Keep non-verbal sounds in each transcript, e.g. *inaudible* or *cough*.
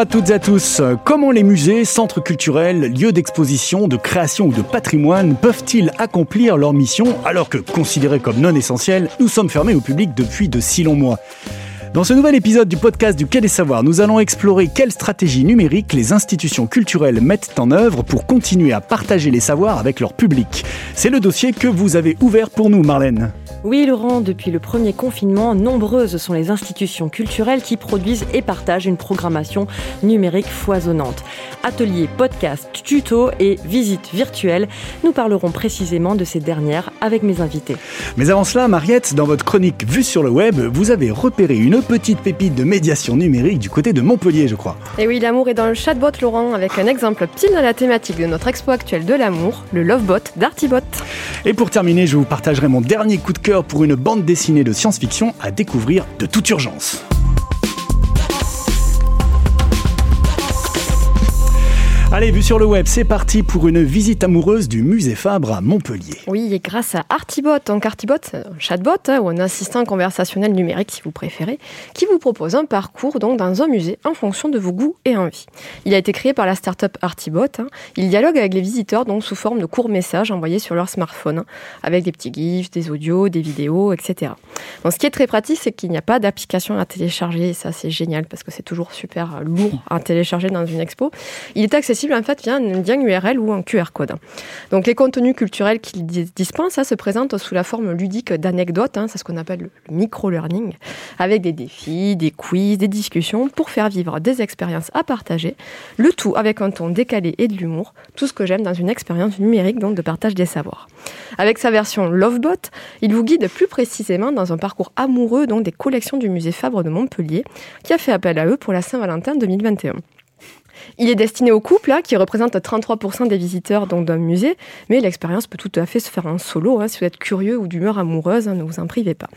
à toutes et à tous. Comment les musées, centres culturels, lieux d'exposition, de création ou de patrimoine peuvent-ils accomplir leur mission alors que, considérés comme non essentiels, nous sommes fermés au public depuis de si longs mois? Dans ce nouvel épisode du podcast du Quai des Savoirs, nous allons explorer quelles stratégies numériques les institutions culturelles mettent en œuvre pour continuer à partager les savoirs avec leur public. C'est le dossier que vous avez ouvert pour nous, Marlène. Oui, Laurent, depuis le premier confinement, nombreuses sont les institutions culturelles qui produisent et partagent une programmation numérique foisonnante. Ateliers, podcasts, tutos et visites virtuelles, nous parlerons précisément de ces dernières avec mes invités. Mais avant cela, Mariette, dans votre chronique Vue sur le web, vous avez repéré une petite pépite de médiation numérique du côté de Montpellier, je crois. Et oui, l'amour est dans le chatbot, Laurent, avec un exemple pile dans la thématique de notre expo actuelle de l'amour, le Lovebot d'Artibot. Et pour terminer, je vous partagerai mon dernier coup de cœur pour une bande dessinée de science-fiction à découvrir de toute urgence. Allez, vue sur le web, c'est parti pour une visite amoureuse du musée Fabre à Montpellier. Oui, et grâce à Artibot. Donc Artibot, un chatbot hein, ou un assistant conversationnel numérique si vous préférez, qui vous propose un parcours dans un musée en fonction de vos goûts et envies. Il a été créé par la start-up Artibot. Hein. Il dialogue avec les visiteurs donc sous forme de courts messages envoyés sur leur smartphone, hein, avec des petits gifs, des audios, des vidéos, etc. Ce qui est très pratique, c'est qu'il n'y a pas d'application à télécharger. Ça, c'est génial parce que c'est toujours super lourd à télécharger dans une expo. Il est accessible en fait via un lien URL ou un QR code. Donc les contenus culturels qu'il dispense ça se présentent sous la forme ludique d'anecdotes, hein, c'est ce qu'on appelle le micro-learning, avec des défis, des quiz, des discussions pour faire vivre des expériences à partager, le tout avec un ton décalé et de l'humour, tout ce que j'aime dans une expérience numérique de partage des savoirs. Avec sa version Lovebot, il vous guide plus précisément dans un parcours amoureux des collections du musée Fabre de Montpellier, qui a fait appel à eux pour la Saint-Valentin 2021. Il est destiné aux couples, hein, qui représentent 33% des visiteurs d'un musée, mais l'expérience peut tout à fait se faire en solo. Hein, si vous êtes curieux ou d'humeur amoureuse, hein, ne vous en privez pas.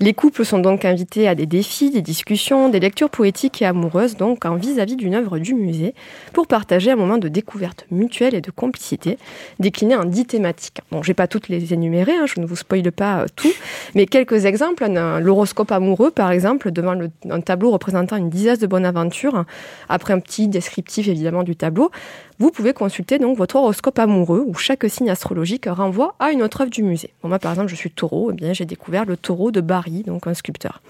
Les couples sont donc invités à des défis, des discussions, des lectures poétiques et amoureuses, donc en vis-à-vis d'une œuvre du musée, pour partager un moment de découverte mutuelle et de complicité, décliné en dix thématiques. Bon, je vais pas toutes les énumérer, je ne vous spoile pas euh, tout, mais quelques exemples. L'horoscope amoureux, par exemple, devant un tableau représentant une dizaine de bonnes aventures, après un petit descriptif évidemment du tableau, vous pouvez consulter donc votre horoscope amoureux où chaque signe astrologique renvoie à une autre œuvre du musée. moi par exemple je suis taureau, eh bien j'ai découvert le taureau de Barry, donc un sculpteur.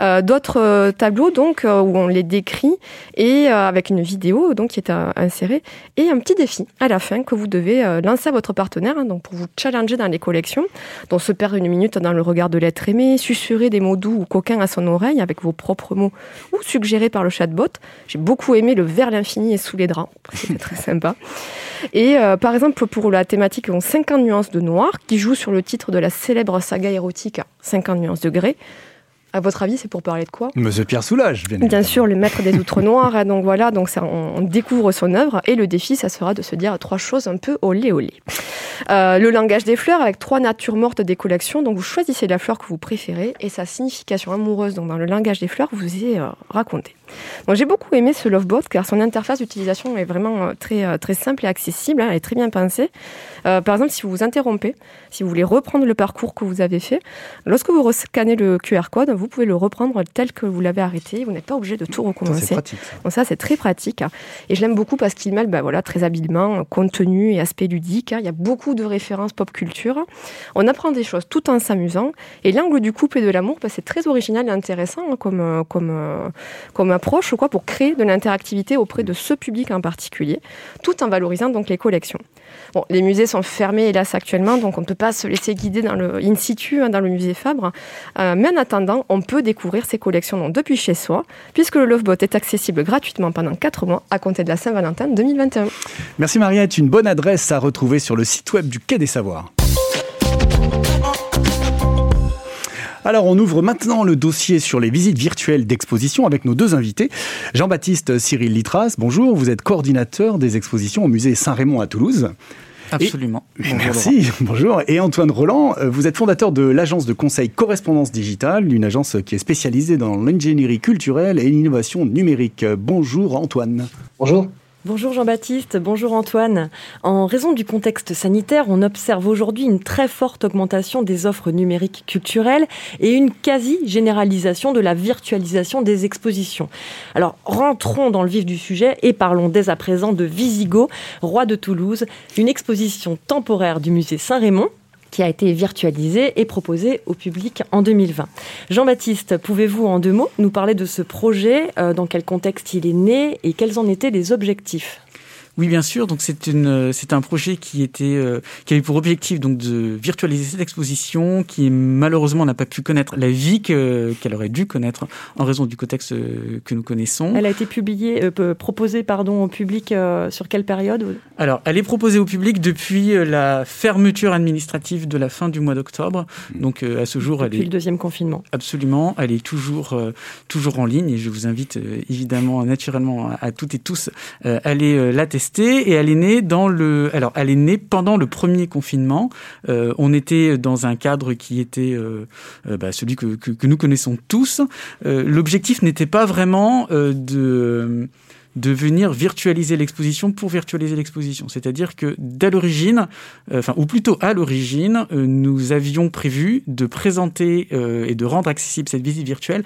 Euh, d'autres euh, tableaux donc euh, où on les décrit et avec une vidéo donc qui est insérée et un petit défi à la fin que vous devez lancer à votre partenaire hein, donc pour vous challenger dans les collections, dont se perdre une minute dans le regard de l'être aimé, susurrer des mots doux ou coquins à son oreille avec vos propres mots ou suggérés par le chatbot. J'ai beaucoup aimé le vers l'infini et sous les draps, c'était très sympa. Et par exemple pour la thématique 50 nuances de noir qui joue sur le titre de la célèbre saga érotique 50 nuances de gris à votre avis, c'est pour parler de quoi Monsieur Pierre Soulages, bien, bien sûr, le maître des outres *laughs* noirs. Hein, donc voilà, donc ça, on, découvre son œuvre et le défi, ça sera de se dire trois choses un peu olé olé. Euh, le langage des fleurs avec trois natures mortes des collections. Donc vous choisissez la fleur que vous préférez et sa signification amoureuse donc dans le langage des fleurs vous est euh, racontée. Donc j'ai beaucoup aimé ce Lovebot car son interface d'utilisation est vraiment euh, très très simple et accessible. Hein, elle est très bien pensée. Par exemple, si vous vous interrompez, si vous voulez reprendre le parcours que vous avez fait, lorsque vous scannez le QR code, vous pouvez le reprendre tel que vous l'avez arrêté. Vous n'êtes pas obligé de tout recommencer. Pratique. Donc ça, c'est très pratique. Et je l'aime beaucoup parce qu'il mêle bah, voilà, très habilement contenu et aspect ludique. Hein. Il y a beaucoup de références pop culture. On apprend des choses tout en s'amusant. Et l'angle du couple et de l'amour, bah, c'est très original et intéressant hein, comme, comme, comme approche quoi, pour créer de l'interactivité auprès de ce public en particulier, tout en valorisant donc les collections. Bon, les musées sont fermés hélas actuellement, donc on ne peut pas se laisser guider in situ, hein, dans le musée Fabre. Euh, mais en attendant, on peut découvrir ces collections depuis chez soi, puisque le Lovebot est accessible gratuitement pendant 4 mois à compter de la Saint-Valentin 2021. Merci Mariette, une bonne adresse à retrouver sur le site web du Quai des Savoirs. Alors on ouvre maintenant le dossier sur les visites virtuelles d'exposition avec nos deux invités. Jean-Baptiste Cyril Litras, bonjour, vous êtes coordinateur des expositions au musée Saint-Raymond à Toulouse. Absolument. merci, *laughs* bonjour. Et Antoine Roland, euh, vous êtes fondateur de l'agence de conseil Correspondance Digitale, une agence qui est spécialisée dans l'ingénierie culturelle et l'innovation numérique. Bonjour Antoine. Bonjour. Bonjour Jean-Baptiste, bonjour Antoine. En raison du contexte sanitaire, on observe aujourd'hui une très forte augmentation des offres numériques culturelles et une quasi-généralisation de la virtualisation des expositions. Alors rentrons dans le vif du sujet et parlons dès à présent de Visigo, roi de Toulouse, une exposition temporaire du musée Saint-Raymond qui a été virtualisé et proposé au public en 2020. Jean-Baptiste, pouvez-vous en deux mots nous parler de ce projet, euh, dans quel contexte il est né et quels en étaient les objectifs? Oui, bien sûr. Donc c'est une, euh, c'est un projet qui était, euh, qui avait pour objectif donc de virtualiser cette exposition, qui malheureusement n'a pas pu connaître la vie qu'elle aurait dû connaître en raison du contexte euh, que nous connaissons. Elle a été publiée, proposée pardon au public sur quelle période Alors, elle est proposée au public depuis la fermeture administrative de la fin du mois d'octobre. Mmh. Donc à ce jour, depuis elle est le deuxième confinement. Absolument, elle est toujours, toujours en ligne et je vous invite évidemment naturellement à, toutes et tous à aller la tester et elle est née dans le. Alors, elle est née pendant le premier confinement. Euh, on était dans un cadre qui était euh, euh, bah, celui que, nous connaissons tous. L'objectif n'était pas vraiment de de venir virtualiser l'exposition pour virtualiser l'exposition. C'est-à-dire que dès l'origine, enfin, ou plutôt à l'origine, nous avions prévu de présenter et de rendre accessible cette visite virtuelle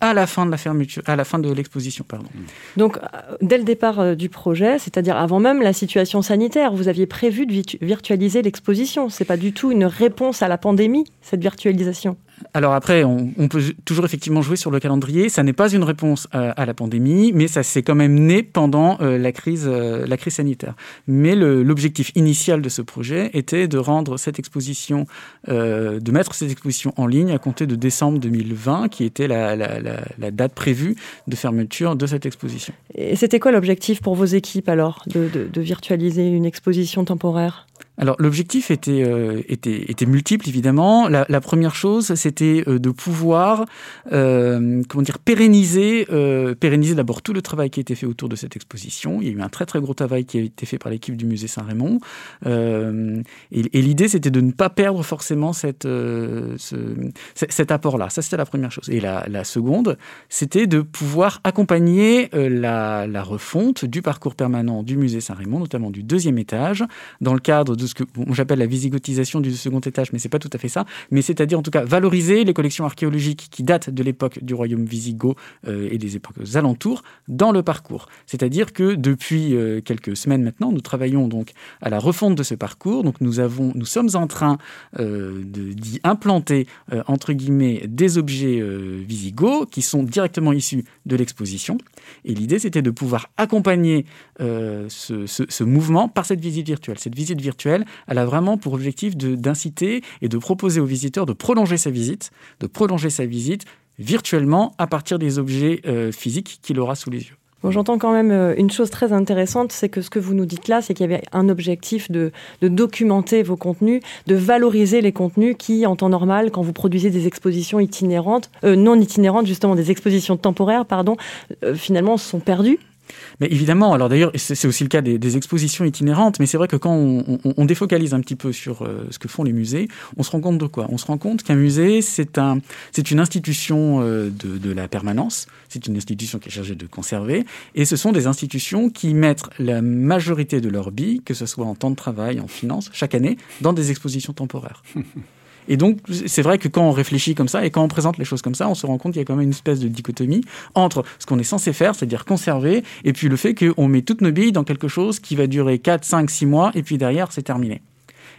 à la fin de la fermeture, à la fin de l'exposition, pardon. Donc, euh, dès le départ euh, du projet, c'est-à-dire avant même la situation sanitaire, vous aviez prévu de virtualiser l'exposition. C'est pas du tout une réponse à la pandémie, cette virtualisation. Alors après, on, peut toujours effectivement jouer sur le calendrier. Ça n'est pas une réponse euh, à, la pandémie, mais ça s'est quand même né pendant euh, la, crise, euh, la crise sanitaire. Mais l'objectif initial de ce projet était de rendre cette exposition, de mettre cette exposition en ligne à compter de décembre 2020, qui était la, date prévue de fermeture de cette exposition. Et c'était quoi l'objectif pour vos équipes alors de virtualiser une exposition temporaire? Alors l'objectif était, euh, était, était multiple évidemment. La, première chose, c'était euh, de pouvoir euh, comment dire pérenniser, pérenniser d'abord tout le travail qui a été fait autour de cette exposition. Il y a eu un très très gros travail qui a été fait par l'équipe du musée Saint-Raymond. Et, l'idée, c'était de ne pas perdre forcément cette, ce, cet apport-là. Ça, c'était la première chose. Et la, la seconde, c'était de pouvoir accompagner la, la refonte du parcours permanent du musée Saint-Raymond, notamment du deuxième étage, dans le cadre de ce que j'appelle la visigotisation du second étage, mais c'est pas tout à fait ça. Mais c'est-à-dire en tout cas valoriser les collections archéologiques qui datent de l'époque du royaume visigoth euh, et des époques alentours dans le parcours. C'est-à-dire que depuis euh, quelques semaines maintenant, nous travaillons donc à la refonte de ce parcours. Donc nous avons, nous sommes en train euh, d'y implanter entre guillemets des objets visigoths qui sont directement issus de l'exposition. Et l'idée c'était de pouvoir accompagner ce, ce mouvement par cette visite virtuelle. Cette visite virtuelle elle a vraiment pour objectif d'inciter et de proposer aux visiteurs de prolonger sa visite, de prolonger sa visite virtuellement à partir des objets euh, physiques qu'il aura sous les yeux. Bon, J'entends quand même euh, une chose très intéressante, c'est que ce que vous nous dites là, c'est qu'il y avait un objectif de, de, documenter vos contenus, de valoriser les contenus qui, en temps normal, quand vous produisez des expositions itinérantes, euh, non itinérantes, justement des expositions temporaires, pardon, finalement sont perdus mais évidemment, alors d'ailleurs, c'est aussi le cas des, expositions itinérantes, mais c'est vrai que quand on, défocalise un petit peu sur euh, ce que font les musées, on se rend compte de quoi? On se rend compte qu'un musée, c'est un, une institution euh, de, de la permanence, c'est une institution qui est chargée de conserver, et ce sont des institutions qui mettent la majorité de leur billes, que ce soit en temps de travail, en finance, chaque année, dans des expositions temporaires. *laughs* Et donc, c'est vrai que quand on réfléchit comme ça et quand on présente les choses comme ça, on se rend compte qu'il y a quand même une espèce de dichotomie entre ce qu'on est censé faire, c'est-à-dire conserver, et puis le fait qu'on met toutes nos billes dans quelque chose qui va durer 4, 5, 6 mois, et puis derrière, c'est terminé.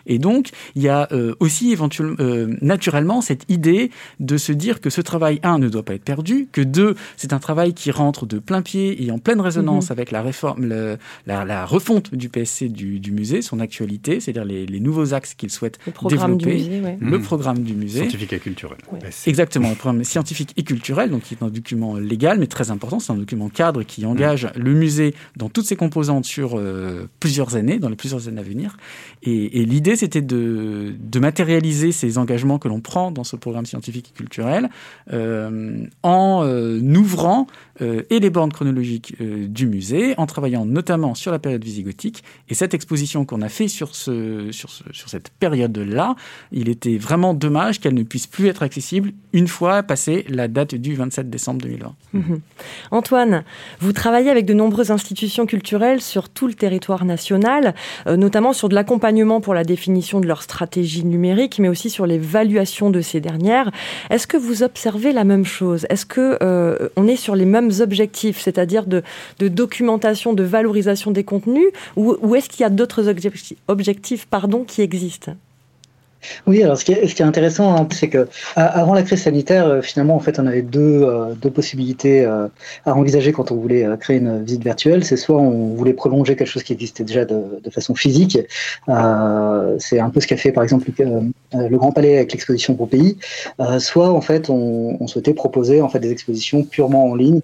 Et donc, il y a euh, aussi éventuellement, euh, naturellement cette idée de se dire que ce travail, un, ne doit pas être perdu, que deux, c'est un travail qui rentre de plein pied et en pleine résonance mhm. avec la réforme, la, la, refonte du PSC du, du musée, son actualité, c'est-à-dire les, les, nouveaux axes qu'il souhaite développer, du musée, le mhm. programme du musée, scientifique et culturel, exactement, le programme scientifique et culturel, donc qui est un document légal mais très important, c'est un document cadre qui engage mhm. le musée dans toutes ses composantes sur euh, plusieurs années, dans les plusieurs années à venir, et, et l'idée, c'était de, matérialiser ces engagements que l'on prend dans ce programme scientifique et culturel en ouvrant et les bornes chronologiques du musée, en travaillant notamment sur la période visigothique. Et cette exposition qu'on a fait sur, ce, sur, ce, sur cette période-là, il était vraiment dommage qu'elle ne puisse plus être accessible une fois passée la date du 27 décembre 2020. Mhm. Antoine, vous travaillez avec de nombreuses institutions culturelles sur tout le territoire national, euh, notamment sur de l'accompagnement pour la définition de leur stratégie numérique, mais aussi sur l'évaluation de ces dernières. Est-ce que vous observez la même chose? Est-ce que euh, on est sur les mêmes objectifs, c'est-à-dire de, documentation, de valorisation des contenus, ou, est-ce qu'il y a d'autres objectifs, objectifs pardon, qui existent? Oui, alors ce qui est, intéressant, hein, c'est que avant la crise sanitaire, euh, finalement, en fait, on avait deux, euh, possibilités euh, à envisager quand on voulait créer une visite virtuelle. C'est soit on voulait prolonger quelque chose qui existait déjà de, façon physique. c'est un peu ce qu'a fait, par exemple, le Grand Palais avec l'exposition pour pays. soit, en fait, on, on, souhaitait proposer en fait des expositions purement en ligne.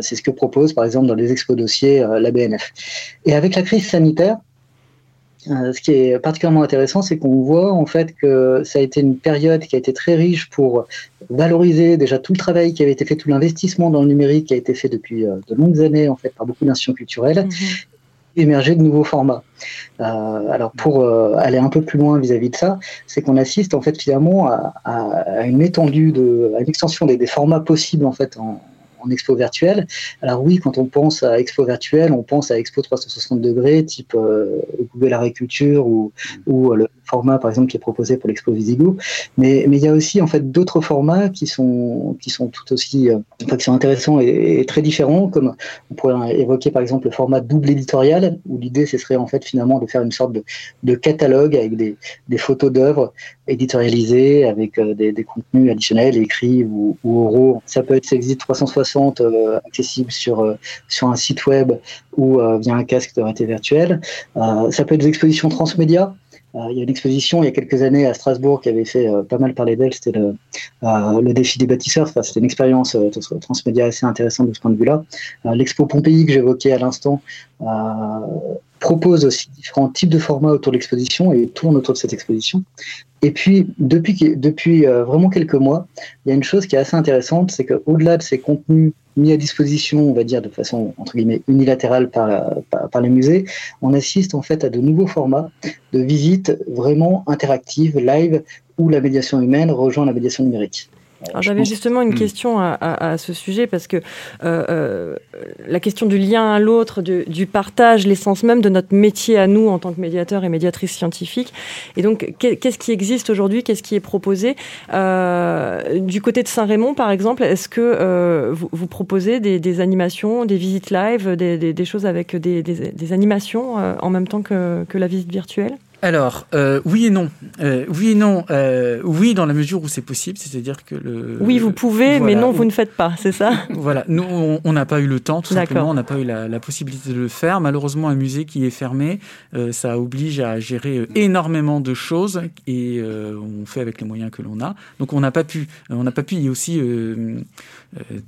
c'est ce que propose, par exemple, dans les expos dossiers la BNF. Et avec la crise sanitaire, ce qui est particulièrement intéressant, c'est qu'on voit en fait que ça a été une période qui a été très riche pour valoriser déjà tout le travail qui avait été fait, tout l'investissement dans le numérique qui a été fait depuis euh, de longues années en fait par beaucoup d'institutions culturelles. Mhm. émerger de nouveaux formats. Euh, alors pour aller un peu plus loin vis-à-vis de ça, c'est qu'on assiste en fait finalement à, une étendue de, à une extension des, des formats possibles en fait en, expo virtuelle. Alors oui, quand on pense à expo virtuelle, on pense à expo 360 degrés, type euh, Google Agriculture ou, ou euh, le format par exemple qui est proposé pour l'expo Visigo. Mais, mais il y a aussi en fait d'autres formats qui sont qui sont tout aussi euh, enfin, qui sont intéressants et, très différents, comme on pourrait évoquer par exemple le format double éditorial, où l'idée ce serait en fait finalement de faire une sorte de, de catalogue avec des, des photos d'œuvres éditorialisées avec euh, des, des, contenus additionnels écrits ou, ou, oraux. Ça peut être Exit 360 euh, accessible sur sur un site web ou via un casque de réalité virtuelle. ça peut être des expositions transmédia euh, il y a une exposition il y a quelques années à Strasbourg qui avait fait euh, pas mal parler d'elle, c'était le, euh, le, défi des bâtisseurs. Enfin, c'était une expérience transmédia assez intéressante de ce point de vue-là. L'expo Pompéi que j'évoquais à l'instant propose aussi différents types de formats autour de l'exposition et tourne autour de cette exposition. Et puis, depuis, depuis vraiment quelques mois, il y a une chose qui est assez intéressante, c'est qu'au-delà de ces contenus mis à disposition, on va dire de façon entre guillemets unilatérale par, par, les musées, on assiste en fait à de nouveaux formats de visites vraiment interactives, live, où la médiation humaine rejoint la médiation numérique. J'avais justement une question à, ce sujet parce que euh, euh, la question du lien à l'autre, du, partage, l'essence même de notre métier à nous en tant que médiateur et médiatrice scientifique. Et donc, qu'est-ce qui existe aujourd'hui? Qu'est-ce qui est proposé? Euh, Du côté de Saint-Raymond, par exemple, est-ce que vous, proposez des, animations, des visites live, des, choses avec des, animations en même temps que la visite virtuelle? Alors, euh, oui et non. Euh, oui et non. Euh, oui, dans la mesure où c'est possible, c'est-à-dire que le. Oui, vous pouvez, mais non, vous ne faites pas, c'est ça *laughs* Voilà. Nous, on n'a pas eu le temps, tout simplement. On n'a pas eu la, possibilité de le faire. Malheureusement, un musée qui est fermé, ça oblige à gérer énormément de choses et on fait avec les moyens que l'on a. Donc, on n'a pas pu. On n'a pas pu. y aussi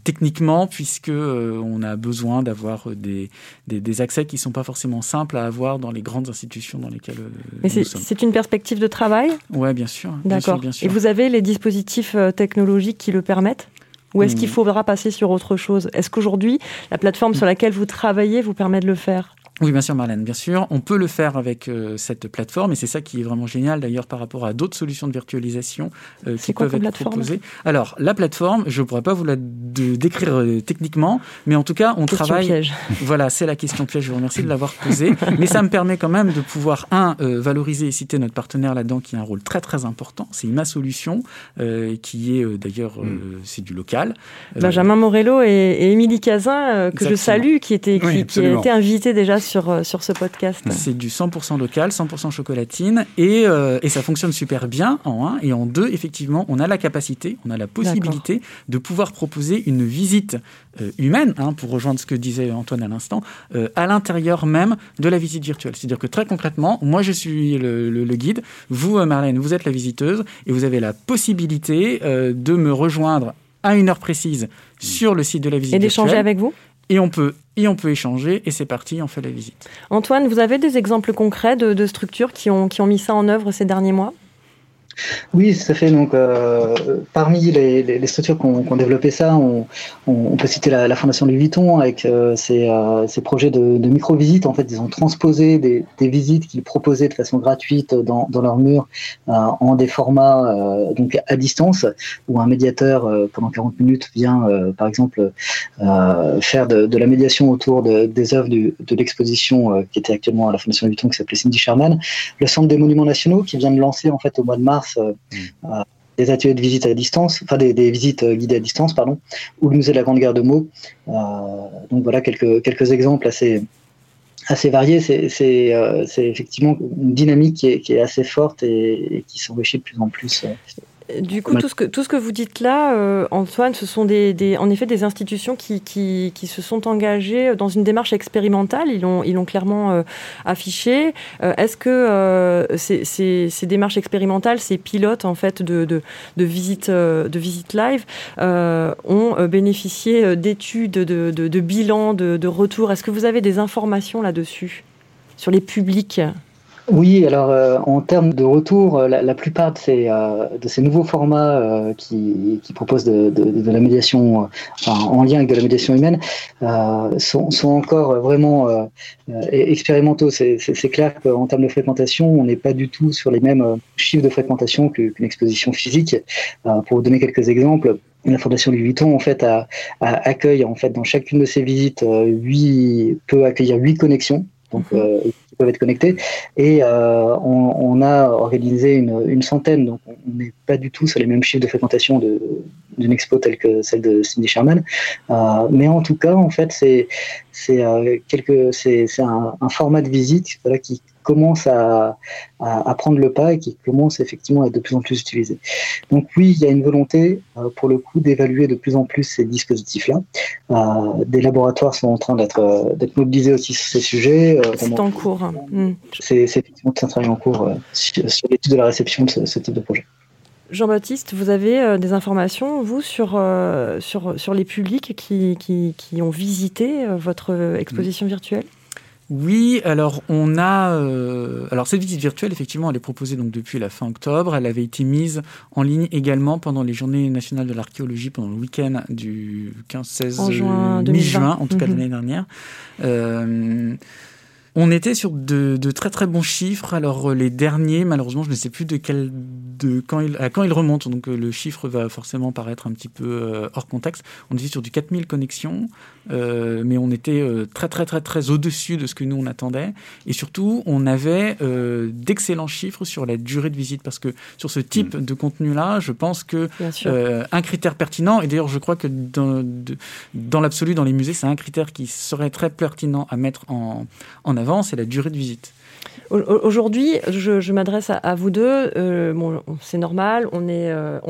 techniquement, puisque on a besoin d'avoir des, des, des, accès qui sont pas forcément simples à avoir dans les grandes institutions dans lesquelles c'est une perspective de travail Oui, bien sûr. D'accord. Et vous avez les dispositifs euh, technologiques qui le permettent ou est-ce qu'il hmm. faudra passer sur autre chose? Est-ce qu'aujourd'hui, la plateforme sur laquelle vous travaillez vous permet de le faire? Oui, bien sûr, Marlène, bien sûr. On peut le faire avec euh, cette plateforme et c'est ça qui est vraiment génial d'ailleurs par rapport à d'autres solutions de virtualisation euh, qui peuvent être proposées. Alors, la plateforme, je ne pourrais pas vous la décrire euh, techniquement, mais en tout cas, on question travaille. Piège. *laughs* Voilà, c'est la question piège. Je vous remercie de l'avoir posée. mais ça me permet quand même de pouvoir, un, valoriser et citer notre partenaire là-dedans qui a un rôle très très important. C'est Ima Solution, qui est d'ailleurs, mm. c'est du local. Benjamin Morello et, Émilie Cazin, que je salue, qui, était, qui, qui a été invité déjà sur, euh, sur ce podcast. C'est du 100% local, 100% chocolatine, et, euh, et ça fonctionne super bien en un. Et en deux, effectivement, on a la capacité, on a la possibilité de pouvoir proposer une visite euh, humaine, hein, pour rejoindre ce que disait Antoine à l'instant, à l'intérieur même de la visite virtuelle. C'est-à-dire que très concrètement, moi je suis le, le, guide, vous Marlène, vous êtes la visiteuse, et vous avez la possibilité de me rejoindre à une heure précise sur le site de la visite Et d'échanger avec vous? Et on peut et on peut échanger, et c'est parti, on fait la visite. Antoine, vous avez des exemples concrets de, structures qui ont, qui ont mis ça en œuvre ces derniers mois? Oui, ça fait. Donc, euh, parmi les, structures qui ont, développé ça, on, peut citer la, la Fondation Louis Vuitton avec euh, ses, euh, ses, projets de, micro-visites. En fait, ils ont transposé des, visites qu'ils proposaient de façon gratuite dans, dans leur mur en des formats donc à distance, où un médiateur pendant 40 minutes vient, par exemple, faire de, la médiation autour de, des œuvres de l'exposition qui était actuellement à la Fondation Louis Vuitton, qui s'appelait Cindy Sherman. Le Centre des Monuments Nationaux, qui vient de lancer en fait au mois de mars euh, euh, des ateliers de visite à distance, enfin des, visites euh, guidées à distance, pardon, ou le musée de la Grande Guerre de Meaux. donc voilà quelques, quelques exemples assez, assez variés. C'est effectivement une dynamique qui est, qui est assez forte et qui s'enrichit de plus en plus. Du coup, tout ce, que, tout ce que vous dites là, euh, Antoine, ce sont des, en effet des institutions qui, qui, qui, se sont engagées dans une démarche expérimentale. Ils l'ont, ils l'ont clairement euh, affiché. Euh, est-ce que ces, ces, ces, démarches expérimentales, ces pilotes en fait de, de, de visites de visite live, ont bénéficié d'études, de, de, de bilans, de, de retours? Est-ce que vous avez des informations là-dessus sur les publics? Oui, alors euh, en termes de retour, euh, la, la plupart de ces, euh, de ces nouveaux formats euh, qui, qui, proposent de, de, de la médiation enfin, en lien avec de la médiation humaine sont, sont, encore vraiment expérimentaux. C'est clair qu'en termes de fréquentation, on n'est pas du tout sur les mêmes chiffres de fréquentation qu'une exposition physique. pour vous donner quelques exemples, la Fondation Louis Vuitton en fait a, a accueille en fait dans chacune de ses visites huit peut accueillir huit connexions donc euh, peuvent être connectés. Et euh, on, on, a organisé une, une centaine, donc on n'est pas du tout sur les mêmes chiffres de fréquentation d'une expo telle que celle de Cindy Sherman. Euh, mais en tout cas, en fait, c'est c'est euh, un, un, format de visite voilà, qui commence à, à, à, prendre le pas et qui commence effectivement à être de plus en plus utilisé. Donc oui, il y a une volonté euh, pour le coup d'évaluer de plus en plus ces dispositifs-là. Euh, des laboratoires sont en train d'être euh, d'être mobilisés aussi sur ces sujets. C'est en cours. Mm. C'est effectivement un travail en cours sur, sur l'étude de la réception de ce, ce type de projet. Jean-Baptiste, vous avez euh, des informations, vous, sur, euh, sur, sur les publics qui, qui, qui ont visité euh, votre exposition virtuelle? Oui, alors on a euh, alors cette visite virtuelle effectivement elle est proposée donc depuis la fin octobre. Elle avait été mise en ligne également pendant les Journées nationales de l'archéologie pendant le week-end du 15-16 mi-juin en tout cas mm -hmm. l'année dernière. Euh, on était sur de, de, très très bons chiffres. Alors euh, les derniers, malheureusement, je ne sais plus de quel, de quand il, à quand ils remontent. Donc euh, le chiffre va forcément paraître un petit peu euh, hors contexte. On était sur du 4000 connexions, euh, mais on était euh, très très très très au-dessus de ce que nous on attendait. Et surtout, on avait euh, d'excellents chiffres sur la durée de visite parce que sur ce type mmh. de contenu-là, je pense que un critère pertinent. Et d'ailleurs, je crois que dans, dans l'absolu, dans les musées, c'est un critère qui serait très pertinent à mettre en, en avant avant, c'est la durée de visite. Aujourd'hui, je, m'adresse à, vous deux. Euh, bon, c'est normal, on, est, euh,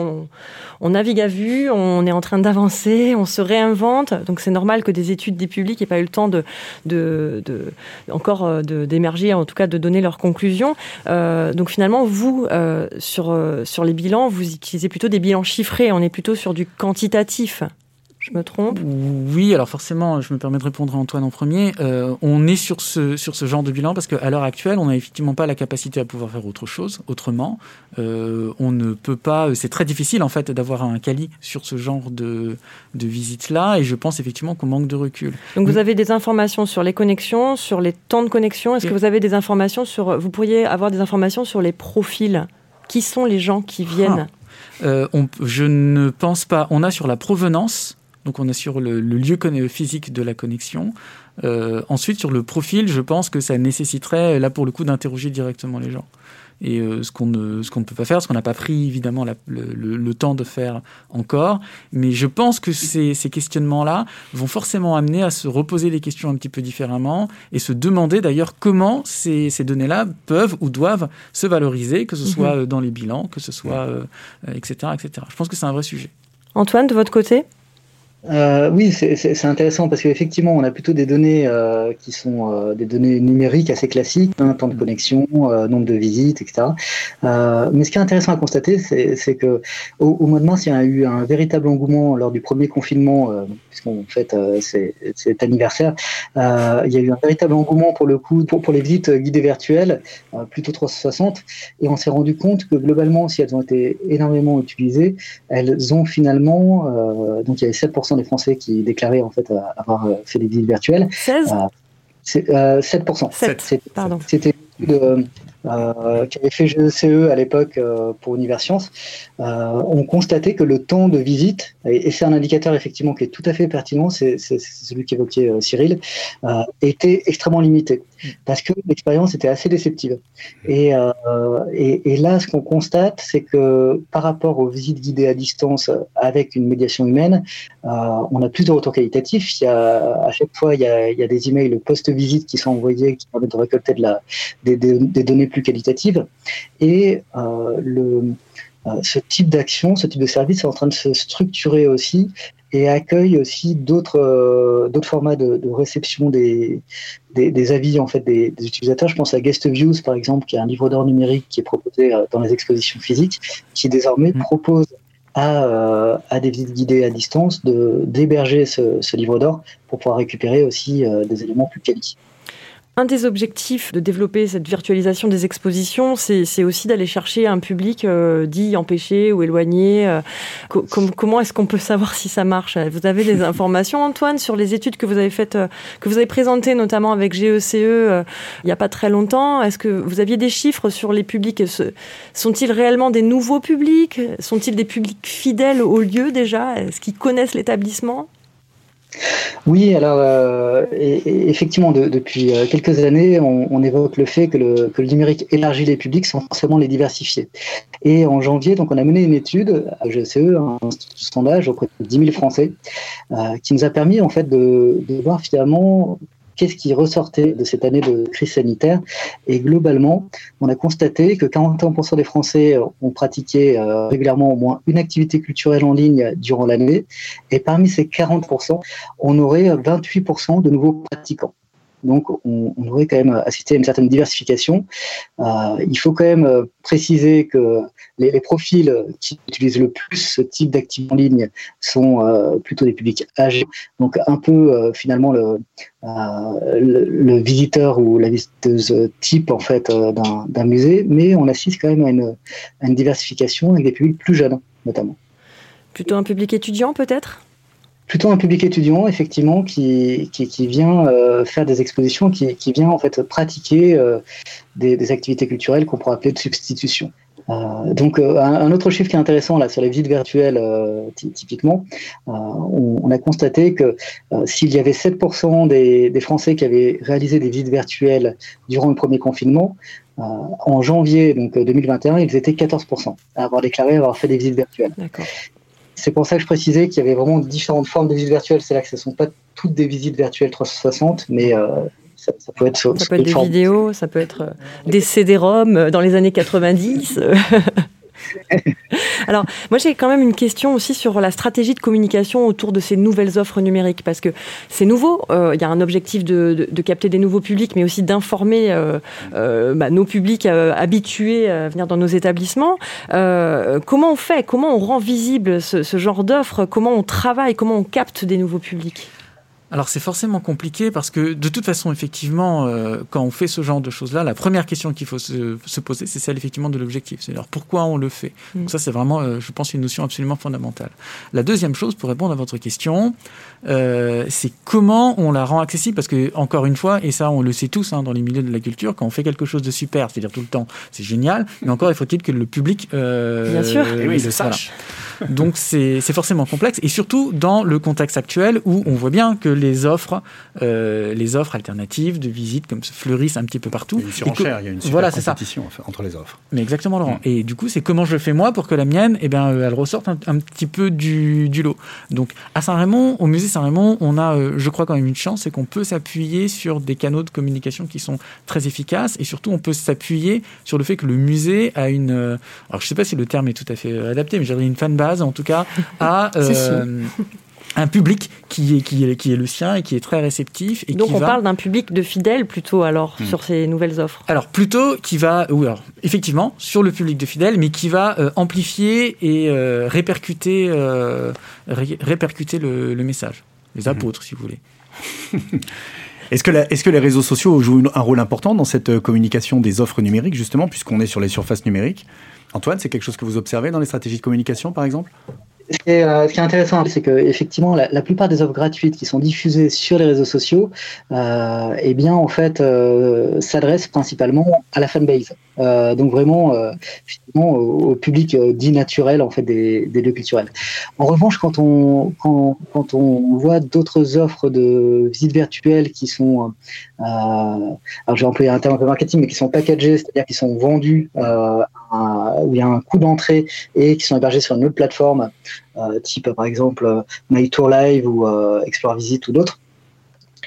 on, navigue à vue, on est en train d'avancer, on se réinvente. Donc c'est normal que des études des publics n'aient pas eu le temps de, de, de encore euh, d'émerger, en tout cas de donner leurs conclusions. Donc finalement, vous, sur, sur les bilans, vous utilisez plutôt des bilans chiffrés. On est plutôt sur du quantitatif. Je me trompe Oui, alors forcément, je me permets de répondre à Antoine en premier. Euh, on est sur ce, sur ce genre de bilan parce qu'à l'heure actuelle, on n'a effectivement pas la capacité à pouvoir faire autre chose autrement. Euh, on ne peut pas. C'est très difficile en fait d'avoir un quali sur ce genre de, de visite-là et je pense effectivement qu'on manque de recul. Donc vous avez des informations sur les connexions, sur les temps de connexion. Est-ce que vous avez des informations sur. Vous pourriez avoir des informations sur les profils? Qui sont les gens qui viennent? Ah. euh, on, Je ne pense pas. On a sur la provenance donc on est sur le, le lieu physique de la connexion. Euh, ensuite, sur le profil, je pense que ça nécessiterait, là pour le coup, d'interroger directement les gens. Et euh, ce qu'on ne, ne peut pas faire, ce qu'on n'a pas pris évidemment la, le, le, le, temps de faire encore. Mais je pense que ces, ces questionnements-là vont forcément amener à se reposer les questions un petit peu différemment et se demander d'ailleurs comment ces, ces données-là peuvent ou doivent se valoriser, que ce soit mmh. dans les bilans, que ce soit, euh, etc., etc. Je pense que c'est un vrai sujet. Antoine, de votre côté? Euh, oui, c'est intéressant parce qu'effectivement, on a plutôt des données euh, qui sont euh, des données numériques assez classiques, hein, temps de connexion, nombre de visites, etc. mais ce qui est intéressant à constater, c'est que au, mois de mars, il y a eu un véritable engouement lors du premier confinement, puisqu'on fait cet anniversaire. il y a eu un véritable engouement pour le coup pour, pour les visites guidées virtuelles, plutôt 360, et on s'est rendu compte que globalement, si elles ont été énormément utilisées, elles ont finalement, donc il y avait 7% des Français qui déclaraient en fait avoir euh, fait des visites virtuelles. 16 euh, 7%. 7, pardon. C'était euh, euh, qui avait fait GECE à l'époque euh, pour Universcience, euh, ont constaté que le temps de visite, et, c'est un indicateur effectivement qui est tout à fait pertinent, c'est celui qu'évoquait Cyril, était extrêmement limité parce que l'expérience était assez déceptive. Et, et, et là, ce qu'on constate, c'est que par rapport aux visites guidées à distance avec une médiation humaine, on a plus de retours qualitatifs. Il y a, à chaque fois, il y a, il y a des emails post-visite qui sont envoyés qui permettent de récolter de la, des, des, des données plus qualitative. Et euh, le, euh, ce type d'action, ce type de service est en train de se structurer aussi et accueille aussi d'autres euh, d'autres formats de, réception des, des, avis en fait des, utilisateurs. Je pense à Guest Views par exemple, qui est un livre d'or numérique qui est proposé dans les expositions physiques, qui désormais mmh. propose à, à, des visites guidées à distance de d'héberger ce, ce, livre d'or pour pouvoir récupérer aussi des éléments plus qualifiés. Un des objectifs de développer cette virtualisation des expositions, c'est aussi d'aller chercher un public euh, dit empêché ou éloigné. Euh, comment est-ce qu'on peut savoir si ça marche? Vous avez des *laughs* informations, Antoine, sur les études que vous avez faites, euh, que vous avez présentées notamment avec GECE e, il n'y a pas très longtemps? Est-ce que vous aviez des chiffres sur les publics? Sont-ils réellement des nouveaux publics? Sont-ils des publics fidèles au lieu déjà? Est-ce qu'ils connaissent l'établissement? Oui, alors euh, effectivement, depuis euh, quelques années, on, évoque le fait que le, numérique élargit les publics sans forcément les diversifier. Et en janvier, donc, on a mené une étude à GCE, un sondage auprès de 10 000 Français, euh, qui nous a permis en fait de voir finalement qu'est-ce qui ressortait de cette année de crise sanitaire. Et globalement, on a constaté que 41% des Français ont pratiqué euh, régulièrement au moins une activité culturelle en ligne durant l'année. Et parmi ces 40%, on aurait 28% de nouveaux pratiquants. Donc, on, aurait quand même assisté à une certaine diversification. Euh, il faut quand même euh, préciser que les, profils qui utilisent le plus ce type d'activité en ligne sont euh, plutôt des publics âgés. Donc, un peu finalement le, visiteur ou la visiteuse type en fait d'un musée, mais on assiste quand même à une diversification avec des publics plus jeunes, notamment. Plutôt un public étudiant, peut-être? Plutôt un public étudiant, effectivement, qui, qui, vient euh, faire des expositions, qui, qui, vient en fait pratiquer euh, des, activités culturelles qu'on pourrait appeler de substitution. Euh, donc un, autre chiffre qui est intéressant là sur les visites virtuelles typiquement, on, a constaté que s'il y avait 7% des, des, Français qui avaient réalisé des visites virtuelles durant le premier confinement, en janvier donc 2021, ils étaient 14% à avoir déclaré avoir fait des visites virtuelles. C'est pour ça que je précisais qu'il y avait vraiment différentes formes de visites virtuelles. C'est là que ce ne sont pas toutes des visites virtuelles 360, mais euh, ça, peut être... Ça peut être des vidéos, ça peut être euh, des CD-ROM euh, dans les années 90. *laughs* Alors, moi, j'ai quand même une question aussi sur la stratégie de communication autour de ces nouvelles offres numériques, parce que c'est nouveau. Euh, il y a un objectif de, capter des nouveaux publics, mais aussi d'informer euh, euh, bah, nos publics habitués à venir dans nos établissements. comment on fait? Comment on rend visible ce genre d'offres? Comment on travaille? Comment on capte des nouveaux publics? Alors c'est forcément compliqué parce que de toute façon, effectivement, euh, quand on fait ce genre de choses-là, la première question qu'il faut se, poser, c'est celle effectivement de l'objectif. C'est-à-dire pourquoi on le fait? Mm. Donc ça, c'est vraiment, euh, je pense, une notion absolument fondamentale. La deuxième chose, pour répondre à votre question, euh, c'est comment on la rend accessible parce que encore une fois, et ça on le sait tous hein, dans les milieux de la culture, quand on fait quelque chose de super, c'est-à-dire tout le temps, c'est génial, mais encore il faut-il que le public Bien sûr. oui, le sache. Donc c'est forcément complexe et surtout dans le contexte actuel où on voit bien que les offres, euh, les offres alternatives de visite comme se fleurissent un petit peu partout. Il y a une surenchère, il y a une super voilà, compétition entre les offres. Mais exactement, Laurent. Mm. Et du coup, c'est comment je fais moi pour que la mienne, eh bien, euh, elle ressorte un, petit peu du, du, lot. Donc, à Saint-Rémy, au musée Saint-Rémy, on a, euh, je crois, quand même une chance, c'est qu'on peut s'appuyer sur des canaux de communication qui sont très efficaces et surtout, on peut s'appuyer sur le fait que le musée a une. alors, je ne sais pas si le terme est tout à fait adapté, mais j'ai une fan base, en tout cas, à *laughs* un public qui est, qui, est, qui est le sien et qui est très réceptif. Et Donc qui on parle d'un public de fidèles plutôt alors hmm. sur ces nouvelles offres Alors plutôt qui va, oui alors effectivement sur le public de fidèles, mais qui va euh, amplifier et euh, répercuter, euh, répercuter le, message. Les hmm. apôtres si vous voulez. *laughs* Est-ce que, est que, les réseaux sociaux jouent un rôle important dans cette communication des offres numériques, justement, puisqu'on est sur les surfaces numériques? Antoine, c'est quelque chose que vous observez dans les stratégies de communication, par exemple? Euh, ce qui est, intéressant, c'est que effectivement, la, plupart des offres gratuites qui sont diffusées sur les réseaux sociaux, euh, eh bien, en fait, euh, s'adressent principalement à la fanbase. Euh, donc vraiment, euh, finalement, au, public euh, dit naturel en fait des, des, lieux culturels. En revanche, quand on quand, quand on voit d'autres offres de visites virtuelles qui sont, alors j'ai employé un terme un peu marketing, mais qui sont packagées, c'est-à-dire qui sont vendus où il y a un coût d'entrée et qui sont hébergés sur une autre plateforme, type par exemple My Tour Live ou Explore Visit ou d'autres.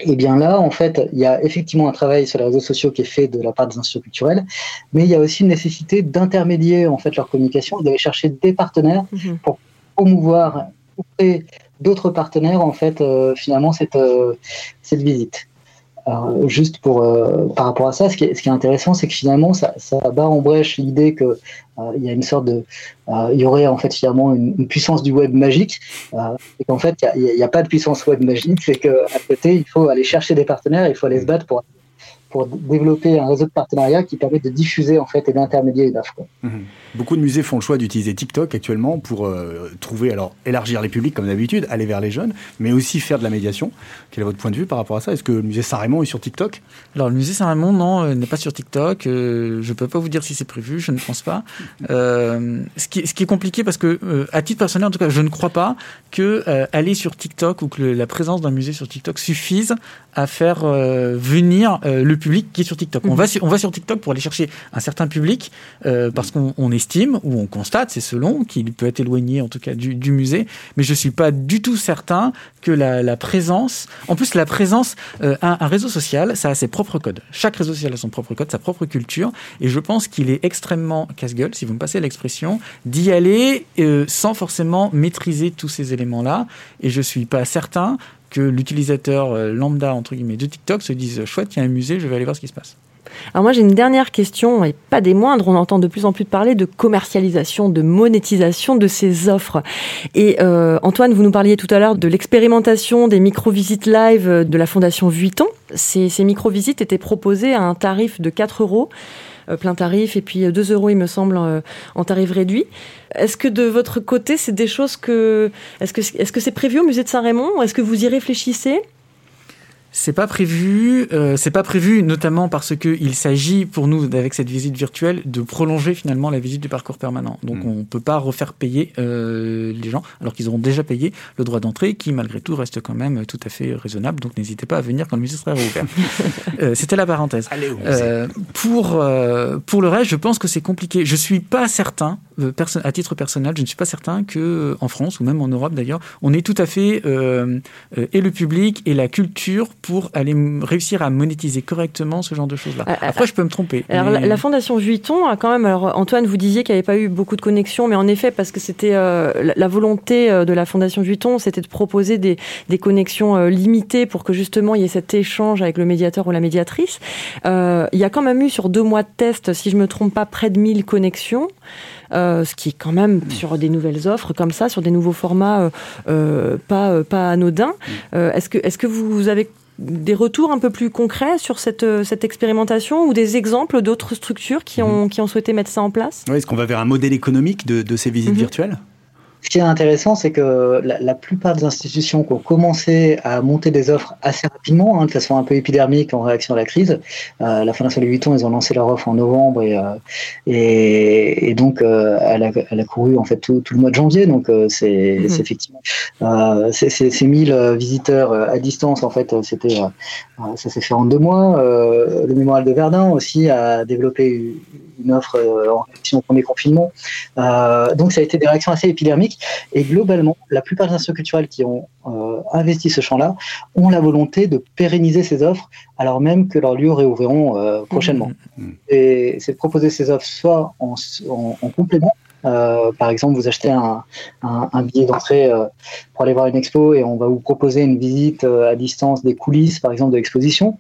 Et eh bien là, en fait, il y a effectivement un travail sur les réseaux sociaux qui est fait de la part des institutions culturelles, mais il y a aussi une nécessité d'intermédier en fait leur communication, d'aller chercher des partenaires mhm. pour promouvoir auprès d'autres partenaires en fait euh, finalement cette euh, cette visite. Alors, juste pour, euh, par rapport à ça, ce qui est, ce qui est intéressant, c'est que finalement, ça, ça bat en brèche l'idée qu'il euh, y a une sorte de. Euh, il y aurait en fait finalement une, puissance du web magique, et qu'en fait, il n'y a, a, pas de puissance web magique, c'est qu'à côté, il faut aller chercher des partenaires, il faut aller se battre pour pour développer un réseau de partenariats qui permet de diffuser en fait et d'intermédier une offre. Mhm. Beaucoup de musées font le choix d'utiliser TikTok actuellement pour euh, trouver, alors élargir les publics comme d'habitude, aller vers les jeunes, mais aussi faire de la médiation. Quel est votre point de vue par rapport à ça? Est-ce que le musée Saint-Raymond est sur TikTok? Alors le musée Saint-Raymond, non, euh, n'est pas sur TikTok. Euh, je ne peux pas vous dire si c'est prévu, je ne pense pas. ce, qui, ce qui est compliqué parce que, à titre personnel, en tout cas, je ne crois pas que aller sur TikTok ou que la présence d'un musée sur TikTok suffise à faire venir le public qui est sur TikTok. On, va sur, on va sur TikTok pour aller chercher un certain public euh, parce qu'on estime ou on constate, c'est selon, qu'il peut être éloigné en tout cas du, du musée, mais je suis pas du tout certain que la, la présence, en plus la présence, euh, un, un, réseau social, ça a ses propres codes. Chaque réseau social a son propre code, sa propre culture, et je pense qu'il est extrêmement casse-gueule, si vous me passez l'expression, d'y aller euh, sans forcément maîtriser tous ces éléments-là, et je suis pas certain que l'utilisateur euh, lambda entre guillemets de TikTok se dise chouette, il y a un musée, je vais aller voir ce qui se passe. Alors moi j'ai une dernière question et pas des moindres. On entend de plus en plus parler de commercialisation, de monétisation de ces offres. Et euh, Antoine, vous nous parliez tout à l'heure de l'expérimentation des micro-visites live de la Fondation Vuitton. Ces, ces micro-visites étaient proposées à un tarif de 4 euros. Euh, plein tarif et puis 2 euh, euros, il me semble, euh, en tarif réduit. Est-ce que de votre côté, c'est des choses que. Est-ce que c'est prévu au musée de Saint-Raymond? Est-ce que vous y réfléchissez? C'est pas prévu, euh, c'est pas prévu notamment parce que il s'agit pour nous avec cette visite virtuelle de prolonger finalement la visite du parcours permanent. Donc mm. on peut pas refaire payer euh, les gens alors qu'ils auront déjà payé le droit d'entrée qui malgré tout reste quand même tout à fait raisonnable. Donc n'hésitez pas à venir quand le musée sera réouvert. *laughs* euh, C'était la parenthèse. Allez, pour pour le reste, je pense que c'est compliqué. Je suis pas certain, à titre personnel, je ne suis pas certain que en France ou même en Europe d'ailleurs, on ait tout à fait et le public et la culture pour aller réussir à monétiser correctement ce genre de choses-là. Après, je peux me tromper. Alors, la, Fondation Vuitton a quand même. Alors, Antoine, vous disiez qu'il n'y avait pas eu beaucoup de connexions, mais en effet, parce que c'était euh, la, volonté euh, de la Fondation Vuitton, c'était de proposer des, des connexions euh, limitées pour que justement il y ait cet échange avec le médiateur ou la médiatrice. il y a quand même eu sur deux mois de test, si je me trompe pas, près de 1000 connexions. Euh, ce qui est quand même sur des nouvelles offres comme ça, sur des nouveaux formats euh, pas, pas anodins. est-ce que, est-ce que vous avez des retours un peu plus concrets sur cette, euh, cette expérimentation ou des exemples d'autres structures qui ont, mhm. qui ont souhaité mettre ça en place? Est-ce qu'on va vers un modèle économique de, de ces visites mhm. virtuelles? Ce qui est intéressant, c'est que la, plupart des institutions qui ont commencé à monter des offres assez rapidement, hein, de façon un peu épidermique en réaction à la crise, euh, la Fondation Louis Vuitton, ils ont lancé leur offre en novembre et, euh, et, donc euh, elle, a, elle, a, couru en fait tout, tout, le mois de janvier. Donc euh, c'est mhm. effectivement ces 1000 visiteurs à distance, en fait, c'était ça s'est fait en deux mois. le mémorial de Verdun aussi a développé une offre en réaction au premier confinement. donc ça a été des réactions assez épidermiques et globalement, la plupart des institutions culturelles qui ont euh, investi ce champ-là ont la volonté de pérenniser ces offres, alors même que leurs lieux réouvriront euh, prochainement. Mmh. Et c'est de proposer ces offres soit en, complément, par exemple, vous achetez un, un, billet d'entrée pour aller voir une expo et on va vous proposer une visite à distance des coulisses, par exemple, de l'exposition,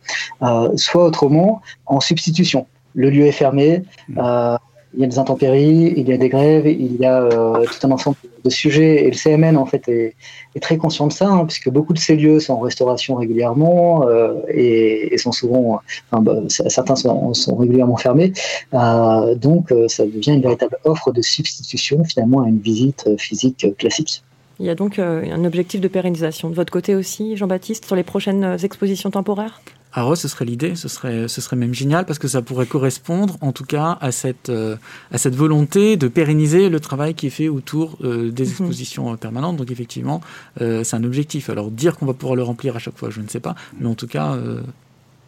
soit autrement en substitution. Le lieu est fermé, mmh il y a des intempéries, il y a des grèves, il y a euh, tout un ensemble de sujets. Et le CMN, en fait, est, très conscient de ça, hein, puisque beaucoup de ces lieux sont en restauration régulièrement euh, et, sont souvent, enfin, bah, certains sont, régulièrement fermés. Euh, donc, ça devient une véritable offre de substitution, finalement, à une visite physique classique. Il y a donc un objectif de pérennisation de votre côté aussi, Jean-Baptiste, sur les prochaines expositions temporaires? Alors ce serait l'idée, ce serait, ce serait même génial parce que ça pourrait correspondre en tout cas à cette, euh, à cette volonté de pérenniser le travail qui est fait autour euh, des mhm. expositions permanentes. Donc effectivement, euh, c'est un objectif. Alors dire qu'on va pouvoir le remplir à chaque fois, je ne sais pas, mais en tout cas,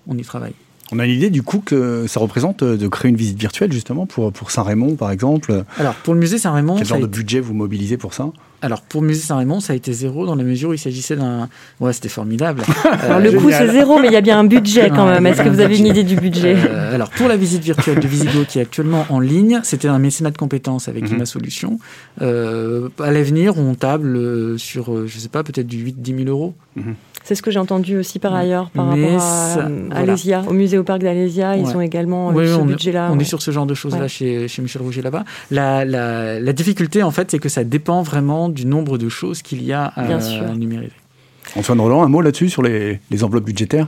on y travaille. On a l'idée du coup que ça représente de créer une visite virtuelle justement pour, pour Saint-Raymond par exemple? Alors pour le musée Saint-Raymond... Quel genre de budget vous mobilisez pour ça? Alors, pour Musée Saint-Raymond, ça a été zéro dans la mesure où il s'agissait d'un. Ouais, c'était formidable. *laughs* alors, le coût, c'est zéro, mais il y a bien un budget quand même. Est-ce que vous avez une idée du budget euh, Alors, pour la visite virtuelle de Visigo, qui est actuellement en ligne, c'était un mécénat de compétences avec mm Solution. Euh, à l'avenir, on table euh, sur, je ne sais pas, peut-être du 8-10 000 euros. Mhm. C'est ce que j'ai entendu aussi par ailleurs par rapport à Alésia, au musée au parc d'Alésia, ils ont également ce budget-là. On est sur ce genre de choses-là chez, chez, Michel Rouget là-bas. La, la, la, difficulté, en fait, c'est que ça dépend vraiment du nombre de choses qu'il y a à, à numériser. Antoine Roland, un mot là-dessus sur les, les enveloppes budgétaires?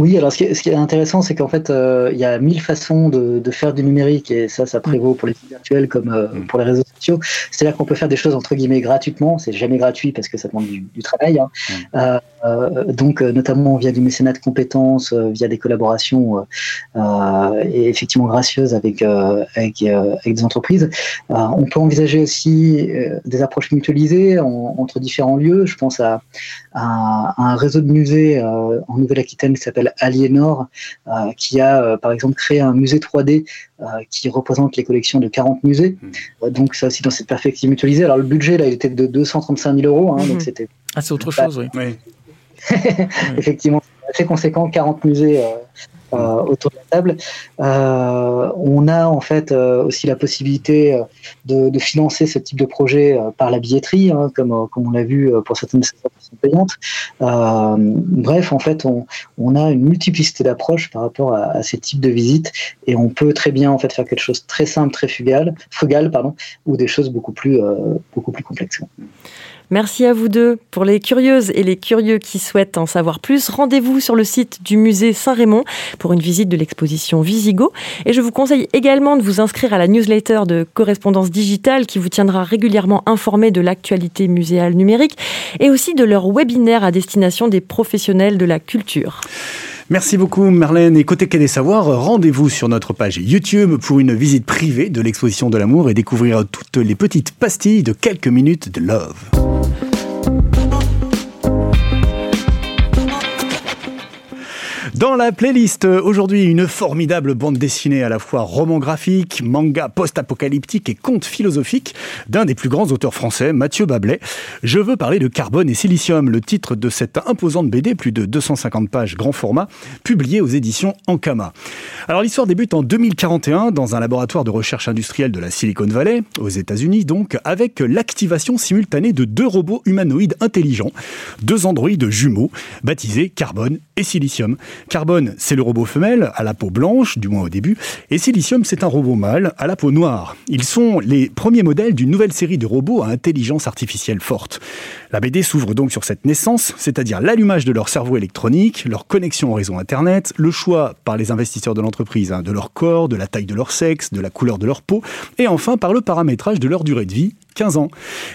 Oui, alors ce qui est, intéressant, c'est qu'en fait, euh, il y a mille façons de, faire du numérique et ça, ça prévaut pour les sites virtuels comme euh, mm. pour les réseaux sociaux. C'est-à-dire qu'on peut faire des choses entre guillemets gratuitement. C'est jamais gratuit parce que ça demande du, travail. Hein. Mm. Euh, donc notamment via du mécénat de compétences, via des collaborations et effectivement gracieuses avec avec, avec des entreprises. on peut envisager aussi des approches mutualisées entre différents lieux. Je pense à, un réseau de musées en Nouvelle-Aquitaine qui s'appelle Aliénor, qui a par exemple créé un musée 3D qui représente les collections de 40 musées. Mmh. donc ça aussi dans cette perspective mutualisée. Alors le budget là il était de 235 000 euros, hein, donc mmh. c'était. Ah c'est autre chose, oui. oui. *laughs* Effectivement, c'est assez conséquent, 40 musées euh, euh, autour de la table. Euh, on a en fait aussi la possibilité de, financer ce type de projet par la billetterie, hein, comme, comme on l'a vu pour certaines sont payantes. bref, en fait, on, on, a une multiplicité d'approches par rapport à, ces types de visites et on peut très bien en fait faire quelque chose de très simple, très frugal, frugal pardon, ou des choses beaucoup plus, beaucoup plus complexes. Merci à vous deux. Pour les curieuses et les curieux qui souhaitent en savoir plus, rendez-vous sur le site du musée Saint-Raymond pour une visite de l'exposition Visigo. Et je vous conseille également de vous inscrire à la newsletter de Correspondance Digitale qui vous tiendra régulièrement informé de l'actualité muséale numérique et aussi de leur webinaire à destination des professionnels de la culture. Merci beaucoup Marlène. Et côté Quai des rendez-vous sur notre page YouTube pour une visite privée de l'exposition de l'amour et découvrir toutes les petites pastilles de quelques minutes de love. Dans la playlist, aujourd'hui, une formidable bande dessinée à la fois roman graphique, manga post-apocalyptique et conte philosophique d'un des plus grands auteurs français, Mathieu Bablet. Je veux parler de Carbone et Silicium, le titre de cette imposante BD, plus de 250 pages grand format, publiée aux éditions Ankama. Alors l'histoire débute en 2041 dans un laboratoire de recherche industrielle de la Silicon Valley, aux États-Unis donc, avec l'activation simultanée de deux robots humanoïdes intelligents, deux androïdes jumeaux, baptisés Carbone et Silicium. Carbone, c'est le robot femelle, à la peau blanche, du moins au début, et Silicium, c'est un robot mâle, à la peau noire. Ils sont les premiers modèles d'une nouvelle série de robots à intelligence artificielle forte. La BD s'ouvre donc sur cette naissance, c'est-à-dire l'allumage de leur cerveau électronique, leur connexion au réseau Internet, le choix par les investisseurs de l'entreprise hein, de leur corps, de la taille de leur sexe, de la couleur de leur peau, et enfin par le paramétrage de leur durée de vie, 15 ans.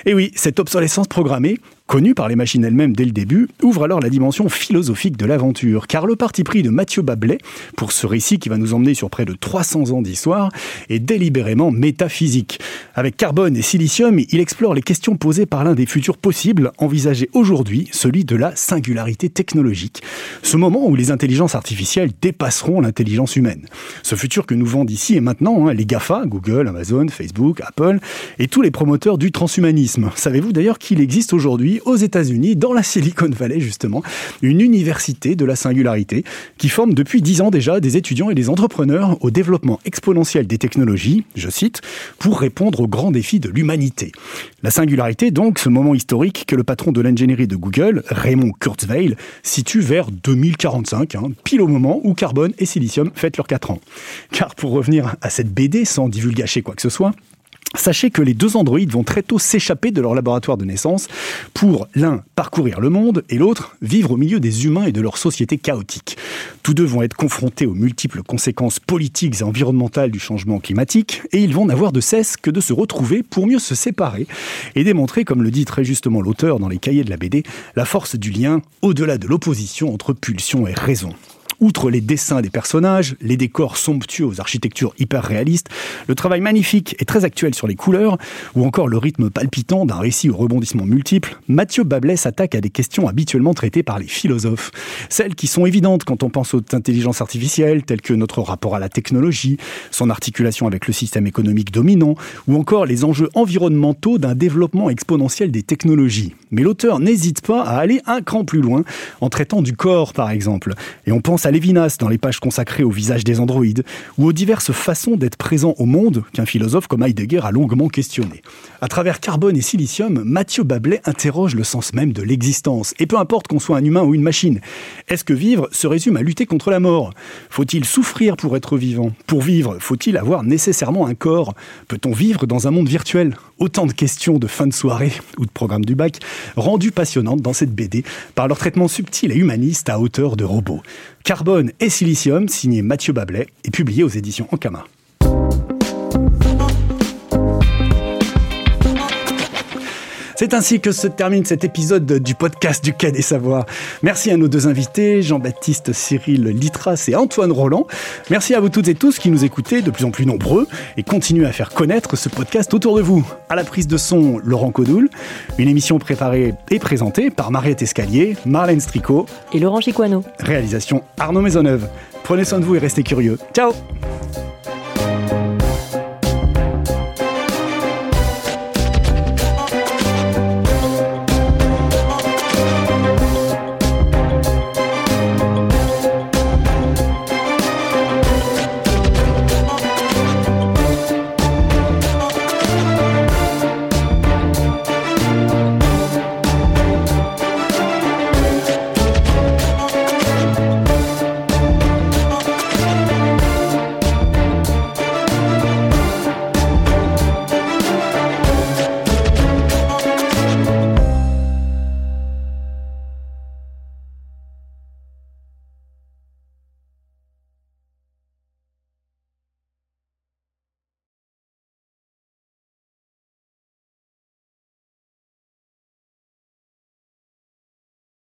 Et oui, cette obsolescence programmée, connue par les machines elles-mêmes dès le début, ouvre alors la dimension philosophique de l'aventure, car le parti pris de Mathieu Bablet, pour ce récit qui va nous emmener sur près de 300 ans d'histoire, est délibérément métaphysique. Avec carbone et silicium, il explore les questions posées par l'un des futurs possibles, envisagés aujourd'hui, celui de la singularité technologique. Ce moment où les intelligences artificielles dépasseront l'intelligence humaine. Ce futur que nous vendent ici et maintenant, hein, les GAFA, Google, Amazon, Facebook, Apple, et tous les promoteurs du transhumanisme. Savez-vous d'ailleurs qu'il existe aujourd'hui aux États-Unis, dans la Silicon Valley justement, une université de la singularité qui forme depuis dix ans déjà des étudiants et des entrepreneurs au développement exponentiel des technologies, je cite, pour répondre aux grands défis de l'humanité. La singularité, donc, ce moment historique que le patron de l'ingénierie de Google, Raymond Kurzweil, situe vers 2045, hein, pile au moment où carbone et silicium fêtent leurs 4 ans. Car pour revenir à cette BD, sans divulgacher quoi que ce soit, Sachez que les deux androïdes vont très tôt s'échapper de leur laboratoire de naissance pour l'un parcourir le monde et l'autre vivre au milieu des humains et de leur société chaotique. Tous deux vont être confrontés aux multiples conséquences politiques et environnementales du changement climatique et ils vont n'avoir de cesse que de se retrouver pour mieux se séparer et démontrer, comme le dit très justement l'auteur dans les cahiers de la BD, la force du lien au-delà de l'opposition entre pulsion et raison. Outre les dessins des personnages, les décors somptueux aux architectures hyper réalistes, le travail magnifique et très actuel sur les couleurs, ou encore le rythme palpitant d'un récit aux rebondissements multiples, Mathieu Bablet s'attaque à des questions habituellement traitées par les philosophes. Celles qui sont évidentes quand on pense aux intelligences artificielles, telles que notre rapport à la technologie, son articulation avec le système économique dominant, ou encore les enjeux environnementaux d'un développement exponentiel des technologies. Mais l'auteur n'hésite pas à aller un cran plus loin, en traitant du corps par exemple. Et on pense à Lévinas dans les pages consacrées au visage des androïdes, ou aux diverses façons d'être présent au monde qu'un philosophe comme Heidegger a longuement questionné. À travers carbone et silicium, Mathieu Bablet interroge le sens même de l'existence. Et peu importe qu'on soit un humain ou une machine, est-ce que vivre se résume à lutter contre la mort? Faut-il souffrir pour être vivant? Pour vivre, faut-il avoir nécessairement un corps? Peut-on vivre dans un monde virtuel? Autant de questions de fin de soirée ou de programme du bac, rendues passionnantes dans cette BD par leur traitement subtil et humaniste à hauteur de robots. Carbone et Silicium, signé Mathieu Bablet, et publié aux éditions Ankama. C'est ainsi que se termine cet épisode du podcast du Quai des Savoirs. Merci à nos deux invités, Jean-Baptiste Cyril Litras et Antoine Roland. Merci à vous toutes et tous qui nous écoutez, de plus en plus nombreux, et continuez à faire connaître ce podcast autour de vous. À la prise de son, Laurent Codoul. Une émission préparée et présentée par Mariette Escalier, Marlène Stricot et Laurent Chiquano. Réalisation Arnaud Maisonneuve. Prenez soin de vous et restez curieux. Ciao